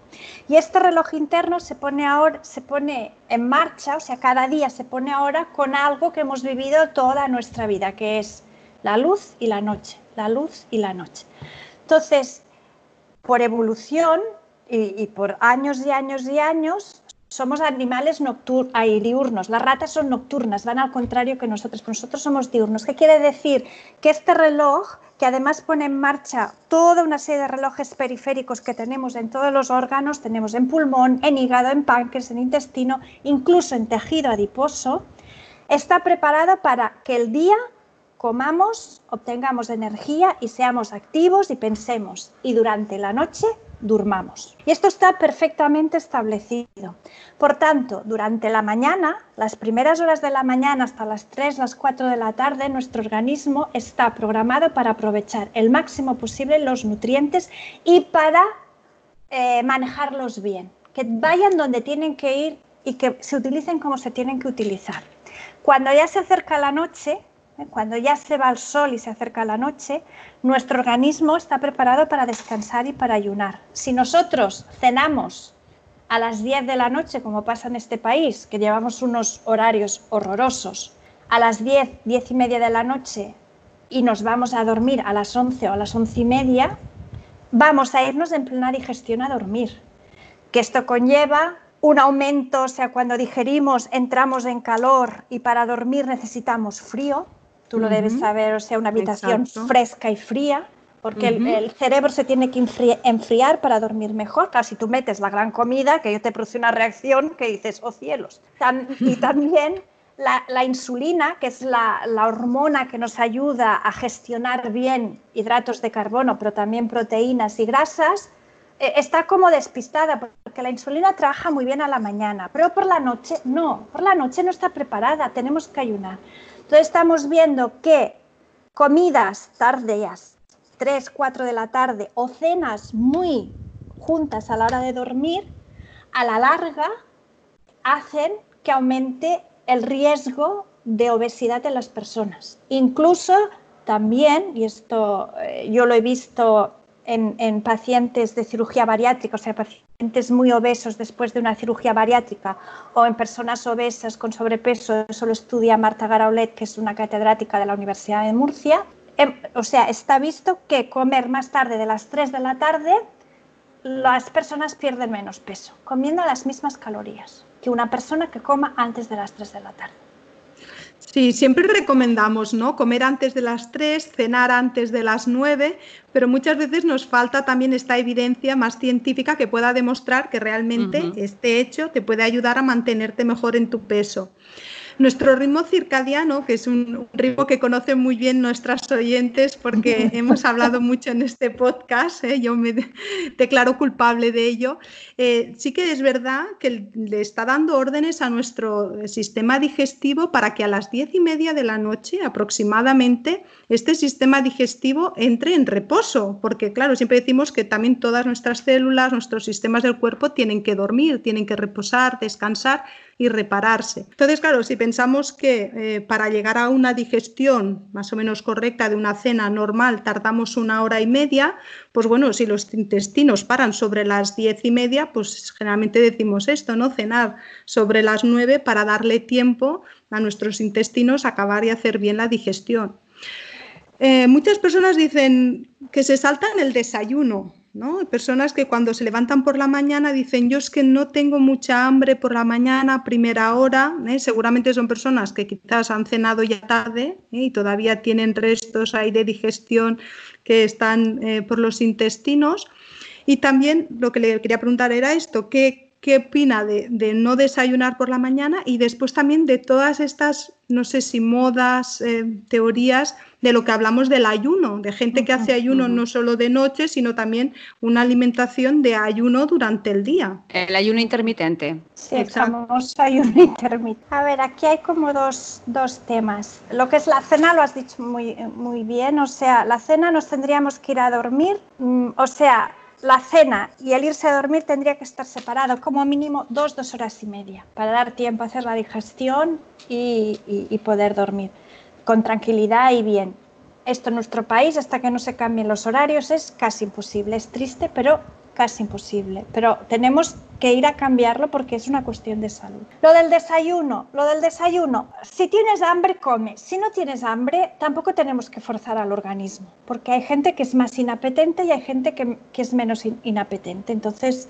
Y este reloj interno se pone ahora, se pone en marcha, o sea, cada día se pone ahora con algo que hemos vivido toda nuestra vida, que es la luz y la noche, la luz y la noche. Entonces, por evolución y, por años y años y años, somos animales y diurnos. Las ratas son nocturnas, van al contrario que nosotros. Nosotros somos diurnos. ¿Qué quiere decir? Que este reloj, que además pone en marcha toda una serie de relojes periféricos que tenemos en todos los órganos, tenemos en pulmón, en hígado, en páncreas, en intestino, incluso en tejido adiposo, está preparado para que el día comamos, obtengamos energía y seamos activos y pensemos. Y durante la noche durmamos. Y esto está perfectamente establecido. Por tanto, durante la mañana, las primeras horas de la mañana hasta las 3, las 4 de la tarde, nuestro organismo está programado para aprovechar el máximo posible los nutrientes y para eh, manejarlos bien, que vayan donde tienen que ir y que se utilicen como se tienen que utilizar. Cuando ya se acerca la noche. Cuando ya se va el sol y se acerca la noche, nuestro organismo está preparado para descansar y para ayunar. Si nosotros cenamos a las 10 de la noche, como pasa en este país, que llevamos unos horarios horrorosos, a las 10, 10 y media de la noche y nos vamos a dormir a las 11 o a las 11 y media, vamos a irnos en plena digestión a dormir. Que esto conlleva un aumento, o sea, cuando digerimos entramos en calor y para dormir necesitamos frío, tú lo debes saber, o sea, una habitación fresca y fría, porque el, cerebro se tiene que enfriar para dormir mejor. Claro, si tú metes la gran comida, que te produce una reacción que dices, oh cielos. y también la, insulina, que es la, hormona que nos ayuda a gestionar bien hidratos de carbono, pero también proteínas y grasas, eh, está como despistada, porque la insulina trabaja muy bien a la mañana, pero por la noche no, por la noche no está preparada, tenemos que ayunar. Entonces estamos viendo que comidas tardías, 3, 4 de la tarde o cenas muy juntas a la hora de dormir, a la larga hacen que aumente el riesgo de obesidad en las personas. Incluso también, y esto eh, yo lo he visto en, en, pacientes de cirugía bariátrica, o sea, pacientes muy obesos después de una cirugía bariátrica o en personas obesas con sobrepeso, eso lo estudia Marta Garaulet, que es una catedrática de la Universidad de Murcia. Em, o sea, está visto que comer más tarde de las 3 de la tarde, las personas pierden menos peso, comiendo las mismas calorías que una persona que coma antes de las 3 de la tarde. Sí, siempre recomendamos, ¿no? Comer antes de las 3, cenar antes de las 9, pero muchas veces nos falta también esta evidencia más científica que pueda demostrar que realmente este hecho te puede ayudar a mantenerte mejor en tu peso. Nuestro ritmo circadiano, que es un ritmo que conocen muy bien nuestras oyentes porque hemos hablado mucho en este podcast, ¿eh? yo me declaro culpable de ello, eh, sí que es verdad que le está dando órdenes a nuestro sistema digestivo para que a las diez y media de la noche aproximadamente este sistema digestivo entre en reposo, porque claro, siempre decimos que también todas nuestras células, nuestros sistemas del cuerpo tienen que dormir, tienen que reposar, descansar y repararse. Entonces, claro, si pensamos que eh, para llegar a una digestión más o menos correcta de una cena normal tardamos una hora y media, pues bueno, si los intestinos paran sobre las diez y media, pues generalmente decimos esto, ¿no? Cenar sobre las nueve para darle tiempo a nuestros intestinos a acabar y hacer bien la digestión. Eh, muchas personas dicen que se saltan el desayuno. ¿No? Personas que cuando se levantan por la mañana dicen, yo es que no tengo mucha hambre por la mañana, primera hora, ¿eh? seguramente son personas que quizás han cenado ya tarde ¿eh? y todavía tienen restos ahí de digestión que están eh, por los intestinos. Y también lo que le quería preguntar era esto, ¿qué, qué opina de, de, no desayunar por la mañana y después también de todas estas, no sé si modas, teorías de lo que hablamos del ayuno, de gente que hace ayuno no solo de noche, sino también una alimentación de ayuno durante el día. El ayuno intermitente. Sí, el famoso ayuno intermitente. A ver, aquí hay como dos, dos, temas. Lo que es la cena lo has dicho muy, muy bien, o sea, la cena nos tendríamos que ir a dormir, mm, o sea, la cena y el irse a dormir tendría que estar separado como mínimo dos, dos horas y media para dar tiempo a hacer la digestión y, y poder dormir con tranquilidad y bien. Esto en nuestro país, hasta que no se cambien los horarios, es casi imposible. Es triste, pero casi imposible, pero tenemos que ir a cambiarlo porque es una cuestión de salud. Lo del desayuno, lo del desayuno, si tienes hambre, come. Si no tienes hambre, tampoco tenemos que forzar al organismo, porque hay gente que es más inapetente y hay gente que, es menos inapetente. Entonces,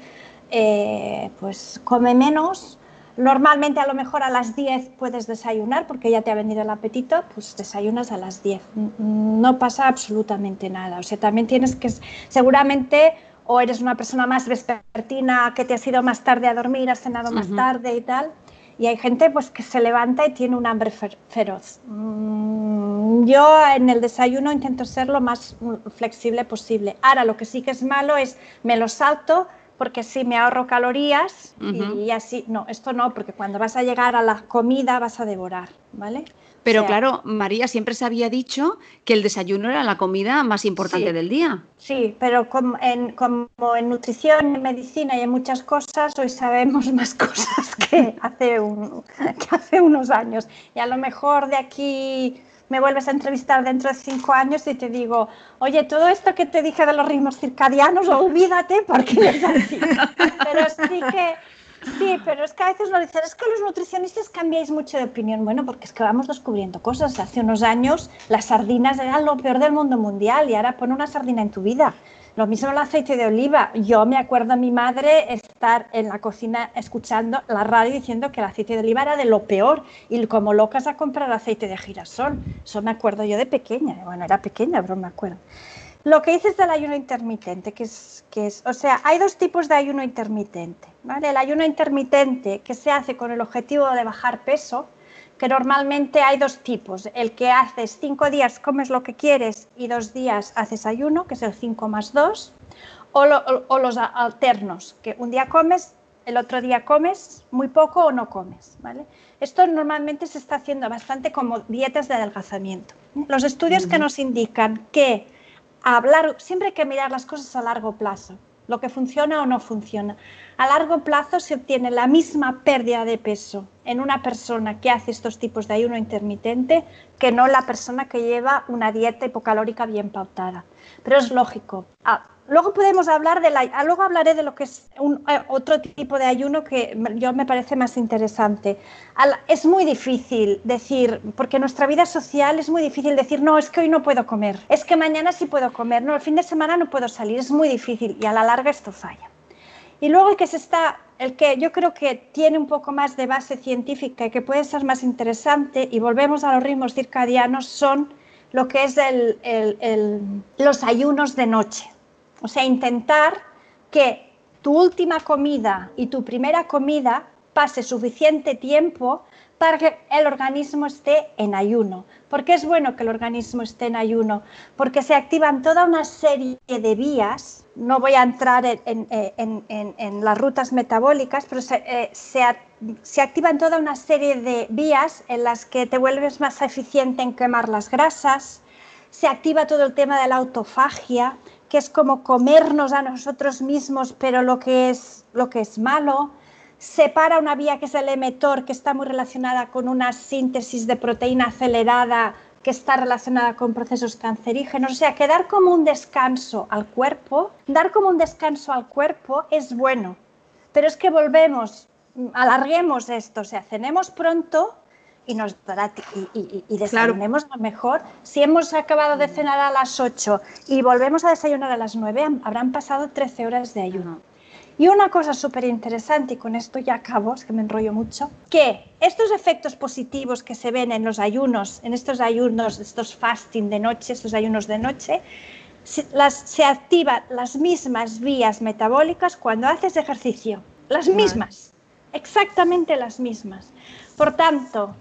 eh, pues come menos. Normalmente a lo mejor a las 10 puedes desayunar porque ya te ha venido el apetito, pues desayunas a las 10. No pasa absolutamente nada. O sea, también tienes que, seguramente o eres una persona más vespertina que te has ido más tarde a dormir, has cenado más tarde y tal. Y hay gente pues que se levanta y tiene un hambre feroz. Mm, yo en el desayuno intento ser lo más flexible posible. Ahora lo que sí que es malo es me lo salto porque sí me ahorro calorías y así, no, esto no, porque cuando vas a llegar a la comida vas a devorar, ¿vale? Pero claro, María siempre se había dicho que el desayuno era la comida más importante del día. Sí, pero como en, nutrición, en medicina y en muchas cosas, hoy sabemos más cosas que hace, que hace unos años. Y a lo mejor de aquí me vuelves a entrevistar dentro de cinco años y te digo, oye, todo esto que te dije de los ritmos circadianos, olvídate porque es así. Pero sí que Sí, pero es que a veces lo dicen, es que los nutricionistas cambiáis mucho de opinión. Bueno, porque es que vamos descubriendo cosas. Hace unos años las sardinas eran lo peor del mundo mundial y ahora pon una sardina en tu vida. Lo mismo el aceite de oliva. Yo me acuerdo a mi madre estar en la cocina escuchando la radio diciendo que el aceite de oliva era de lo peor y como locas a comprar aceite de girasol. Eso me acuerdo yo de pequeña. Bueno, era pequeña, pero me acuerdo. Lo que dices del ayuno intermitente, que es, que es, o sea, hay dos tipos de ayuno intermitente, ¿vale? El ayuno intermitente que se hace con el objetivo de bajar peso, que normalmente hay dos tipos. El que haces cinco días comes lo que quieres y dos días haces ayuno, que es el 5 más 2, o, o, los alternos, que un día comes, el otro día comes muy poco o no comes, ¿vale? Esto normalmente se está haciendo bastante como dietas de adelgazamiento. Los estudios que nos indican que hablar, siempre hay que mirar las cosas a largo plazo, lo que funciona o no funciona. A largo plazo se obtiene la misma pérdida de peso en una persona que hace estos tipos de ayuno intermitente que no la persona que lleva una dieta hipocalórica bien pautada. Pero es lógico. Luego podemos hablar de la, ah, luego hablaré de lo que es un, eh, otro tipo de ayuno que yo me parece más interesante. es muy difícil decir, porque nuestra vida social es muy difícil decir, no, es que hoy no puedo comer, es que mañana sí puedo comer, no, el fin de semana no puedo salir, es muy difícil y a la larga esto falla. Y luego el que se está, el que yo creo que tiene un poco más de base científica y que puede ser más interesante, y volvemos a los ritmos circadianos, son lo que es los ayunos de noche. O sea, intentar que tu última comida y tu primera comida pase suficiente tiempo para que el organismo esté en ayuno. ¿Por qué es bueno que el organismo esté en ayuno? Porque se activan toda una serie de vías, no voy a entrar en, las rutas metabólicas, pero se, eh, se activan toda una serie de vías en las que te vuelves más eficiente en quemar las grasas, se activa todo el tema de la autofagia, que es como comernos a nosotros mismos, pero lo que es, lo que es malo. Separa una vía que es el emetor, que está muy relacionada con una síntesis de proteína acelerada que está relacionada con procesos cancerígenos. O sea, que como un descanso al cuerpo, dar como un descanso al cuerpo es bueno, pero es que volvemos, alarguemos esto, o sea, cenemos pronto y nos dará y, y, desayunemos lo mejor. Si hemos acabado de cenar a las 8 y volvemos a desayunar a las 9, habrán pasado 13 horas de ayuno. Y una cosa súper interesante, y con esto ya acabo, es que me enrollo mucho, que estos efectos positivos que se ven en los ayunos, en estos ayunos, estos fasting de noche, estos ayunos de noche, se, las, se activan las mismas vías metabólicas cuando haces ejercicio. Las mismas, exactamente las mismas. Por tanto,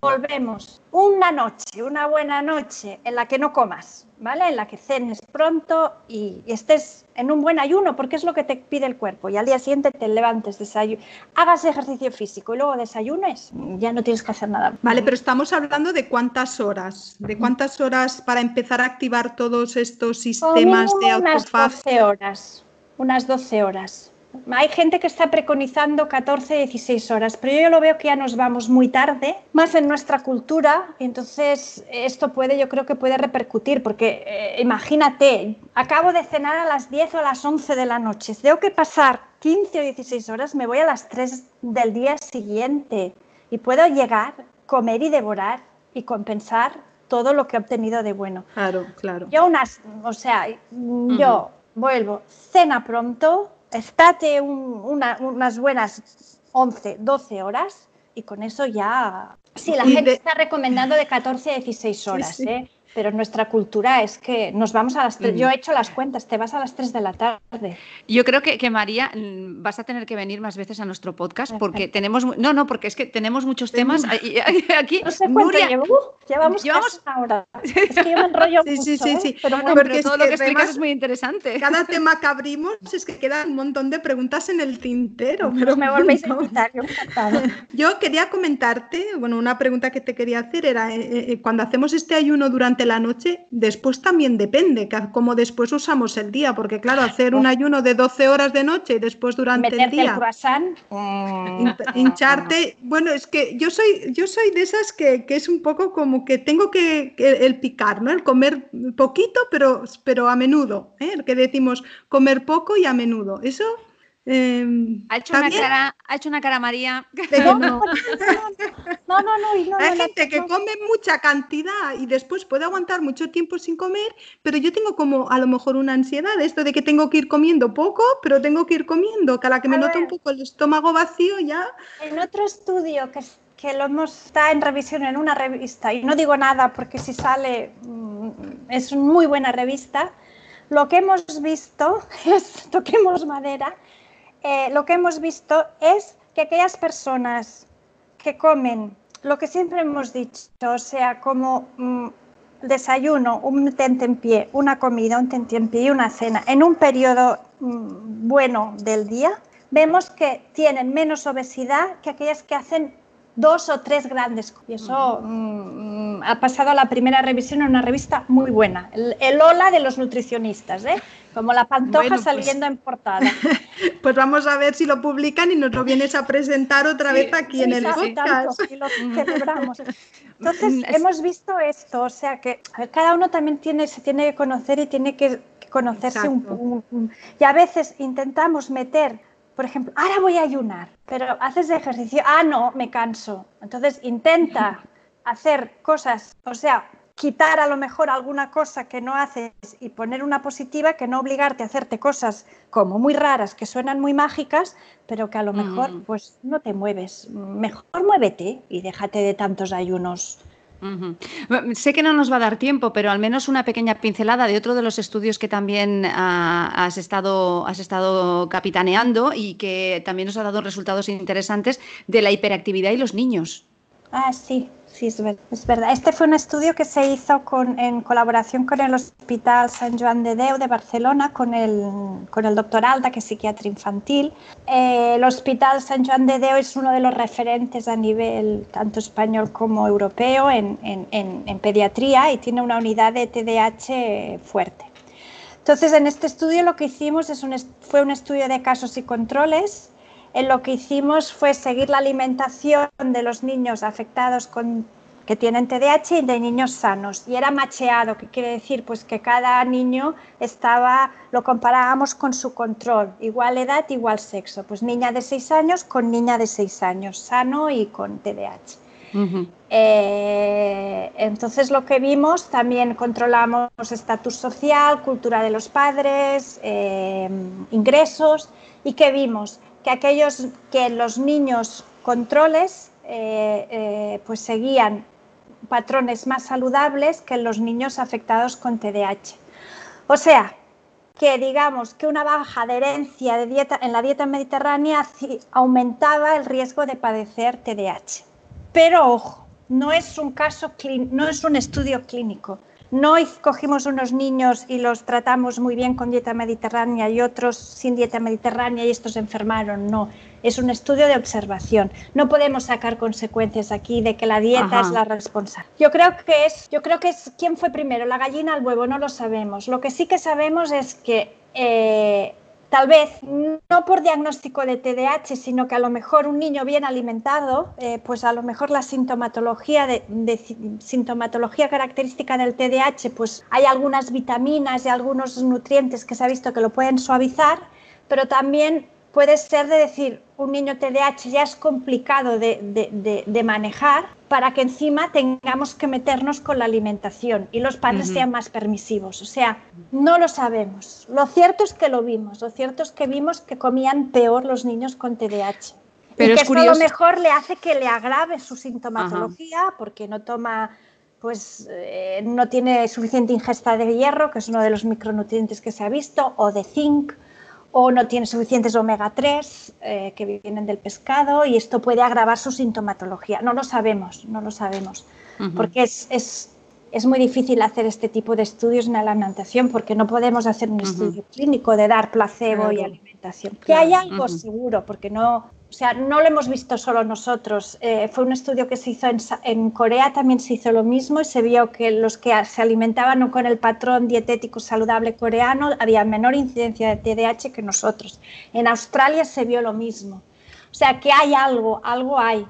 volvemos una noche, una buena noche en la que no comas, ¿vale? En la que cenes pronto y, estés en un buen ayuno, porque es lo que te pide el cuerpo. Y al día siguiente te levantes, desayuno, hagas ejercicio físico y luego desayunes, ya no tienes que hacer nada. Vale, pero estamos hablando de cuántas horas, de cuántas horas para empezar a activar todos estos sistemas de autofagia. Unas 12 horas, unas 12 horas. Hay gente que está preconizando 14, 16 horas, pero yo lo veo que ya nos vamos muy tarde, más en nuestra cultura, entonces esto puede, yo creo que puede repercutir, porque eh, imagínate, acabo de cenar a las 10 o a las 11 de la noche, tengo que pasar 15 o 16 horas, me voy a las 3 del día siguiente y puedo llegar, comer y devorar y compensar todo lo que he obtenido de bueno. Claro, claro. Yo unas, o sea, yo vuelvo, cena pronto, estate unas buenas 11, 12 horas y con eso ya... Sí, la gente está recomendando de 14 a 16 horas, ¿eh? Pero nuestra cultura es que nos vamos a las 3. Yo he hecho las cuentas, te vas a las 3 de la tarde. Yo creo que, que, María, mm, vas a tener que venir más veces a nuestro podcast porque tenemos. No, no, porque es que tenemos muchos temas. Aquí, no sé cuánto Nuria, llevo. Llevamos, llevamos... ahora. Es que yo me enrollo sí, sí, sí, sí. ¿eh? Pero, bueno, porque todo lo que explicas es muy interesante. Cada tema que abrimos es que quedan un montón de preguntas en el tintero. Pero me volvéis a invitar, yo Yo quería comentarte, bueno, una pregunta que te quería hacer era, eh, eh, cuando hacemos este ayuno durante la noche, después también depende, como después usamos el día, porque claro, hacer un ayuno de 12 horas de noche y después durante el día... El croissant. hincharte, bueno, es que yo soy, yo soy de esas que, es un poco como que tengo que, el picar, ¿no? El comer poquito, pero, pero a menudo, ¿eh? el que decimos comer poco y a menudo. Eso Em, ha, hecho una cara, ha hecho una cara María. No, no, no, no, Hay gente que come mucha cantidad y después puede aguantar mucho tiempo sin comer, pero yo tengo como a lo mejor una ansiedad, esto de que tengo que ir comiendo poco, pero tengo que ir comiendo, que a la que me noto un poco el estómago vacío ya. En otro estudio que, que lo hemos está en revisión en una revista, y no digo nada porque si sale mm, es una muy buena revista, lo que hemos visto es, toquemos madera, eh, lo que hemos visto es que aquellas personas que comen lo que siempre hemos dicho, o sea, como mm, desayuno, un pie, una comida, un pie y una cena en un periodo mm, bueno del día, vemos que tienen menos obesidad que aquellas que hacen dos o tres grandes. Y eso mm, ha pasado a la primera revisión en una revista muy buena, el, el Ola de los nutricionistas, ¿eh? como la pantoja pues saliendo en portada. pues vamos a ver si lo publican y nos lo vienes a presentar otra vez aquí en el podcast. y lo celebramos. Entonces, mm, hemos visto esto, o sea que cada uno también tiene, se tiene que conocer y tiene que conocerse un, un, Y a veces intentamos meter por ejemplo, ahora voy a ayunar, pero haces ejercicio, ah, no, me canso. Entonces intenta hacer cosas, o sea, quitar a lo mejor alguna cosa que no haces y poner una positiva que no obligarte a hacerte cosas como muy raras, que suenan muy mágicas, pero que a lo mejor pues no te mueves. Mejor muévete y déjate de tantos ayunos Sé que no nos va a dar tiempo, pero al menos una pequeña pincelada de otro de los estudios que también ah, has, estado, has estado capitaneando y que también nos ha dado resultados interesantes de la hiperactividad y los niños. Ah, sí, sí, es verdad. Este fue un estudio que se hizo en colaboración con el Hospital San Joan de Deu de Barcelona, con el, con el doctor Alda, que es psiquiatra infantil. Eh, el Hospital San Joan de Deu es uno de los referentes a nivel tanto español como europeo en, en pediatría y tiene una unidad de TDAH fuerte. Entonces, en este estudio lo que hicimos es un, fue un estudio de casos y controles en lo que hicimos fue seguir la alimentación de los niños afectados con que tienen TDAH y de niños sanos. Y era macheado, que quiere decir pues que cada niño estaba, lo comparábamos con su control, igual edad, igual sexo. Pues niña de 6 años con niña de 6 años, sano y con TDAH. Eh, entonces lo que vimos, también controlamos estatus social, cultura de los padres, eh, ingresos y que vimos que aquellos que los niños controles eh, eh, pues seguían patrones más saludables que los niños afectados con TDAH. O sea, que digamos que una baja de herencia de dieta, en la dieta mediterránea aumentaba el riesgo de padecer TDAH. Pero ojo, no es un caso no es un estudio clínico. No cogimos unos niños y los tratamos muy bien con dieta mediterránea y otros sin dieta mediterránea y estos se enfermaron. No, es un estudio de observación. No podemos sacar consecuencias aquí de que la dieta es la responsable. Yo creo que es, yo creo que es quién fue primero, la gallina el huevo, no lo sabemos. Lo que sí que sabemos es que eh, tal vez no por diagnóstico de TDAH, sino que a lo mejor un niño bien alimentado, eh, pues a lo mejor la sintomatología, sintomatología característica del TDAH, pues hay algunas vitaminas y algunos nutrientes que se ha visto que lo pueden suavizar, pero también puede ser de decir, un niño TDAH ya es complicado de, manejar para que encima tengamos que meternos con la alimentación y los padres sean más permisivos. O sea, no lo sabemos. Lo cierto es que lo vimos. Lo cierto es que vimos que comían peor los niños con TDAH. Pero y que eso a lo mejor le hace que le agrave su sintomatología porque no toma pues eh, no tiene suficiente ingesta de hierro, que es uno de los micronutrientes que se ha visto, o de zinc, o no tiene suficientes omega 3 eh, que vienen del pescado y esto puede agravar su sintomatología. No lo sabemos, no lo sabemos, porque es, es, es, muy difícil hacer este tipo de estudios en la alimentación porque no podemos hacer un estudio clínico de dar placebo y alimentación. Que hay algo seguro, porque no, o sea, no lo hemos visto solo nosotros. Eh, fue un estudio que se hizo en, Corea, también se hizo lo mismo y se vio que los que se alimentaban con el patrón dietético saludable coreano había menor incidencia de TDAH que nosotros. En Australia se vio lo mismo. O sea, que hay algo, algo hay.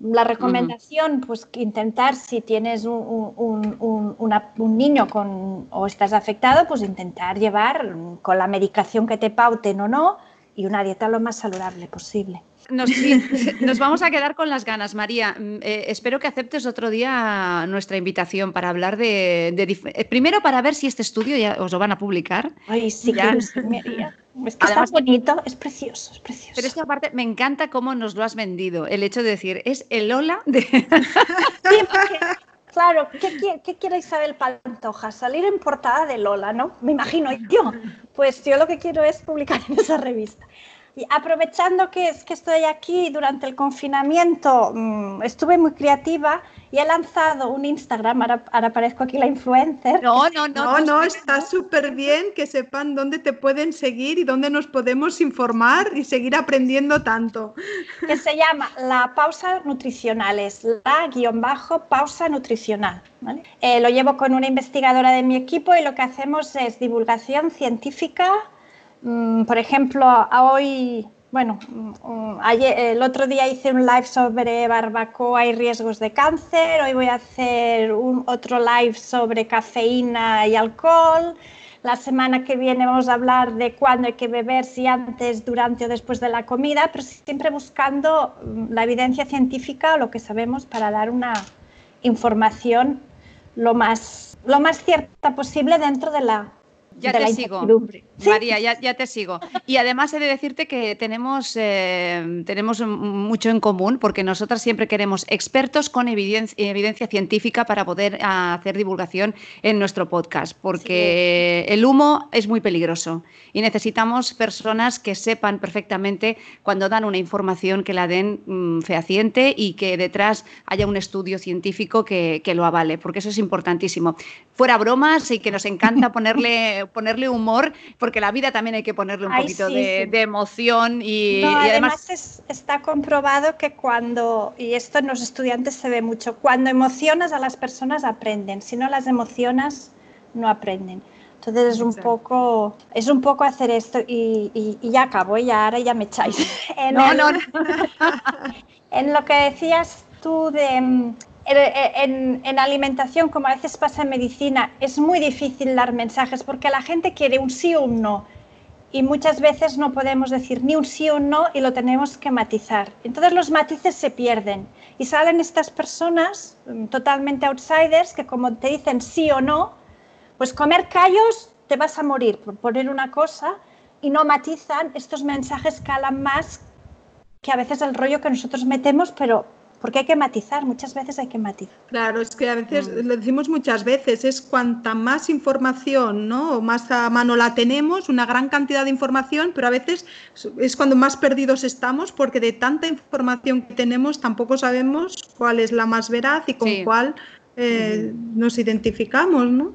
La recomendación, pues que intentar, si tienes un, un, niño con, o estás afectado, pues intentar llevar con la medicación que te pauten o no, y una dieta lo más saludable posible. Nos, vamos a quedar con las ganas, María. Mm, eh, espero que aceptes otro día nuestra invitación para hablar de, eh, primero para ver si este estudio ya os lo van a publicar. Ay, sí, ya. Es que está bonito, es precioso, es precioso. Pero esta parte me encanta cómo nos lo has vendido. El hecho de decir, es el Ola de. Claro, ¿qué, ¿qué, quiere Isabel Pantoja? Salir en portada de Lola, ¿no? Me imagino yo. Pues yo lo que quiero es publicar en esa revista. Y aprovechando que, que estoy aquí durante el confinamiento, mm, estuve muy creativa y he lanzado un Instagram, ahora, aparezco aquí la influencer. No, no, no. No, no, está súper bien que sepan dónde te pueden seguir y dónde nos podemos informar y seguir aprendiendo tanto. Que se llama La Pausa Nutricional, es la guion bajo pausa nutricional. Eh, lo llevo con una investigadora de mi equipo y lo que hacemos es divulgación científica. Mm, por ejemplo, hoy bueno, mm, ayer, el otro día hice un live sobre barbacoa y riesgos de cáncer, hoy voy a hacer un, otro live sobre cafeína y alcohol. La semana que viene vamos a hablar de cuándo hay que beber, si antes, durante o después de la comida, pero siempre buscando mm, la evidencia científica o lo que sabemos para dar una información lo más, lo más cierta posible dentro de la ya te sigo, María, ya, te sigo. Y además he de decirte que tenemos, eh, tenemos mucho en común porque nosotras siempre queremos expertos con evidencia, científica para poder hacer divulgación en nuestro podcast, porque el humo es muy peligroso y necesitamos personas que sepan perfectamente cuando dan una información que la den mm, fehaciente y que detrás haya un estudio científico que, que lo avale, porque eso es importantísimo. Fuera bromas y que nos encanta ponerle ponerle humor, porque la vida también hay que ponerle un poquito de, emoción y, además, está comprobado que cuando, y esto en los estudiantes se ve mucho, cuando emocionas a las personas aprenden, si no las emocionas no aprenden. Entonces es un poco, es un poco hacer esto y, ya acabo, ya ahora ya me echáis. en no, no. en lo que decías tú de en, alimentación, como a veces pasa en medicina, es muy difícil dar mensajes porque la gente quiere un sí o un no. Y muchas veces no podemos decir ni un sí o un no y lo tenemos que matizar. Entonces los matices se pierden y salen estas personas mm, totalmente outsiders que como te dicen sí o no, pues comer callos te vas a morir por poner una cosa y no matizan, estos mensajes calan más que a veces el rollo que nosotros metemos, pero porque hay que matizar, muchas veces hay que matizar. Claro, es que a veces, mm. lo decimos muchas veces, es cuanta más información, ¿no? O más a mano la tenemos, una gran cantidad de información, pero a veces es cuando más perdidos estamos porque de tanta información que tenemos tampoco sabemos cuál es la más veraz y con cuál eh, nos identificamos, ¿no?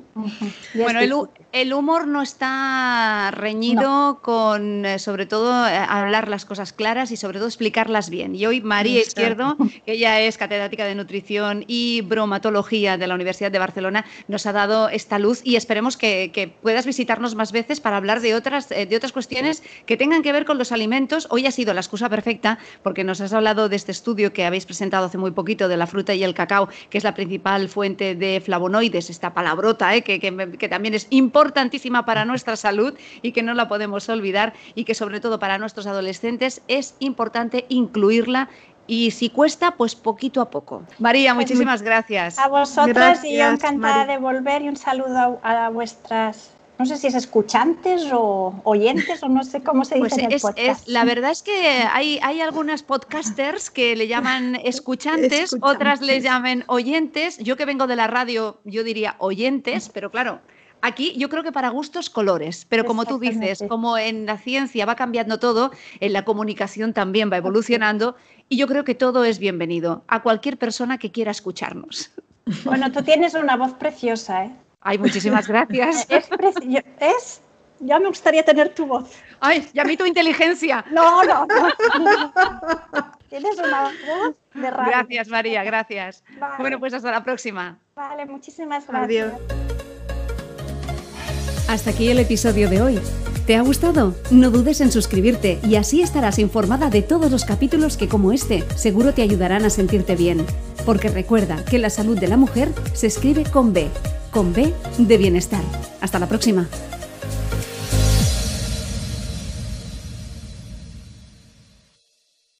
Bueno, el, humor no está reñido con, eh, sobre todo, eh, hablar las cosas claras y sobre todo explicarlas bien. Y hoy María Izquierdo, que ella es catedrática de nutrición y bromatología de la Universidad de Barcelona, nos ha dado esta luz y esperemos que, puedas visitarnos más veces para hablar de otras, de otras cuestiones que tengan que ver con los alimentos. Hoy ha sido la excusa perfecta porque nos has hablado de este estudio que habéis presentado hace muy poquito de la fruta y el cacao, que es la principal fuente de flavonoides, esta palabrota, ¿eh? que, que, también es importantísima para nuestra salud y que no la podemos olvidar y que sobre todo para nuestros adolescentes es importante incluirla y si cuesta, pues poquito a poco. María, pues muchísimas gracias. A vosotras y yo encantada de volver y un saludo a vuestras no sé si es escuchantes o oyentes o no sé cómo se dice pues es, la verdad es que hay, hay algunas podcasters que le llaman escuchantes, otras le llaman oyentes. Yo que vengo de la radio, yo diría oyentes, pero claro, Aquí yo creo que para gustos colores, pero como tú dices, como en la ciencia va cambiando todo, en la comunicación también va evolucionando y yo creo que todo es bienvenido a cualquier persona que quiera escucharnos. Bueno, tú tienes una voz preciosa, ¿eh? Ay, muchísimas gracias. Es, es, ya me gustaría tener tu voz. Ay, ya mí tu inteligencia. No, no, no. Tienes una voz de radio. Gracias, María, gracias. Bueno, pues hasta la próxima. Vale, muchísimas gracias. Adiós. Hasta aquí el episodio de hoy. ¿Te ha gustado? No dudes en suscribirte y así estarás informada de todos los capítulos que como este seguro te ayudarán a sentirte bien. Porque recuerda que la salud de la mujer se escribe con B con B de bienestar. Hasta la próxima.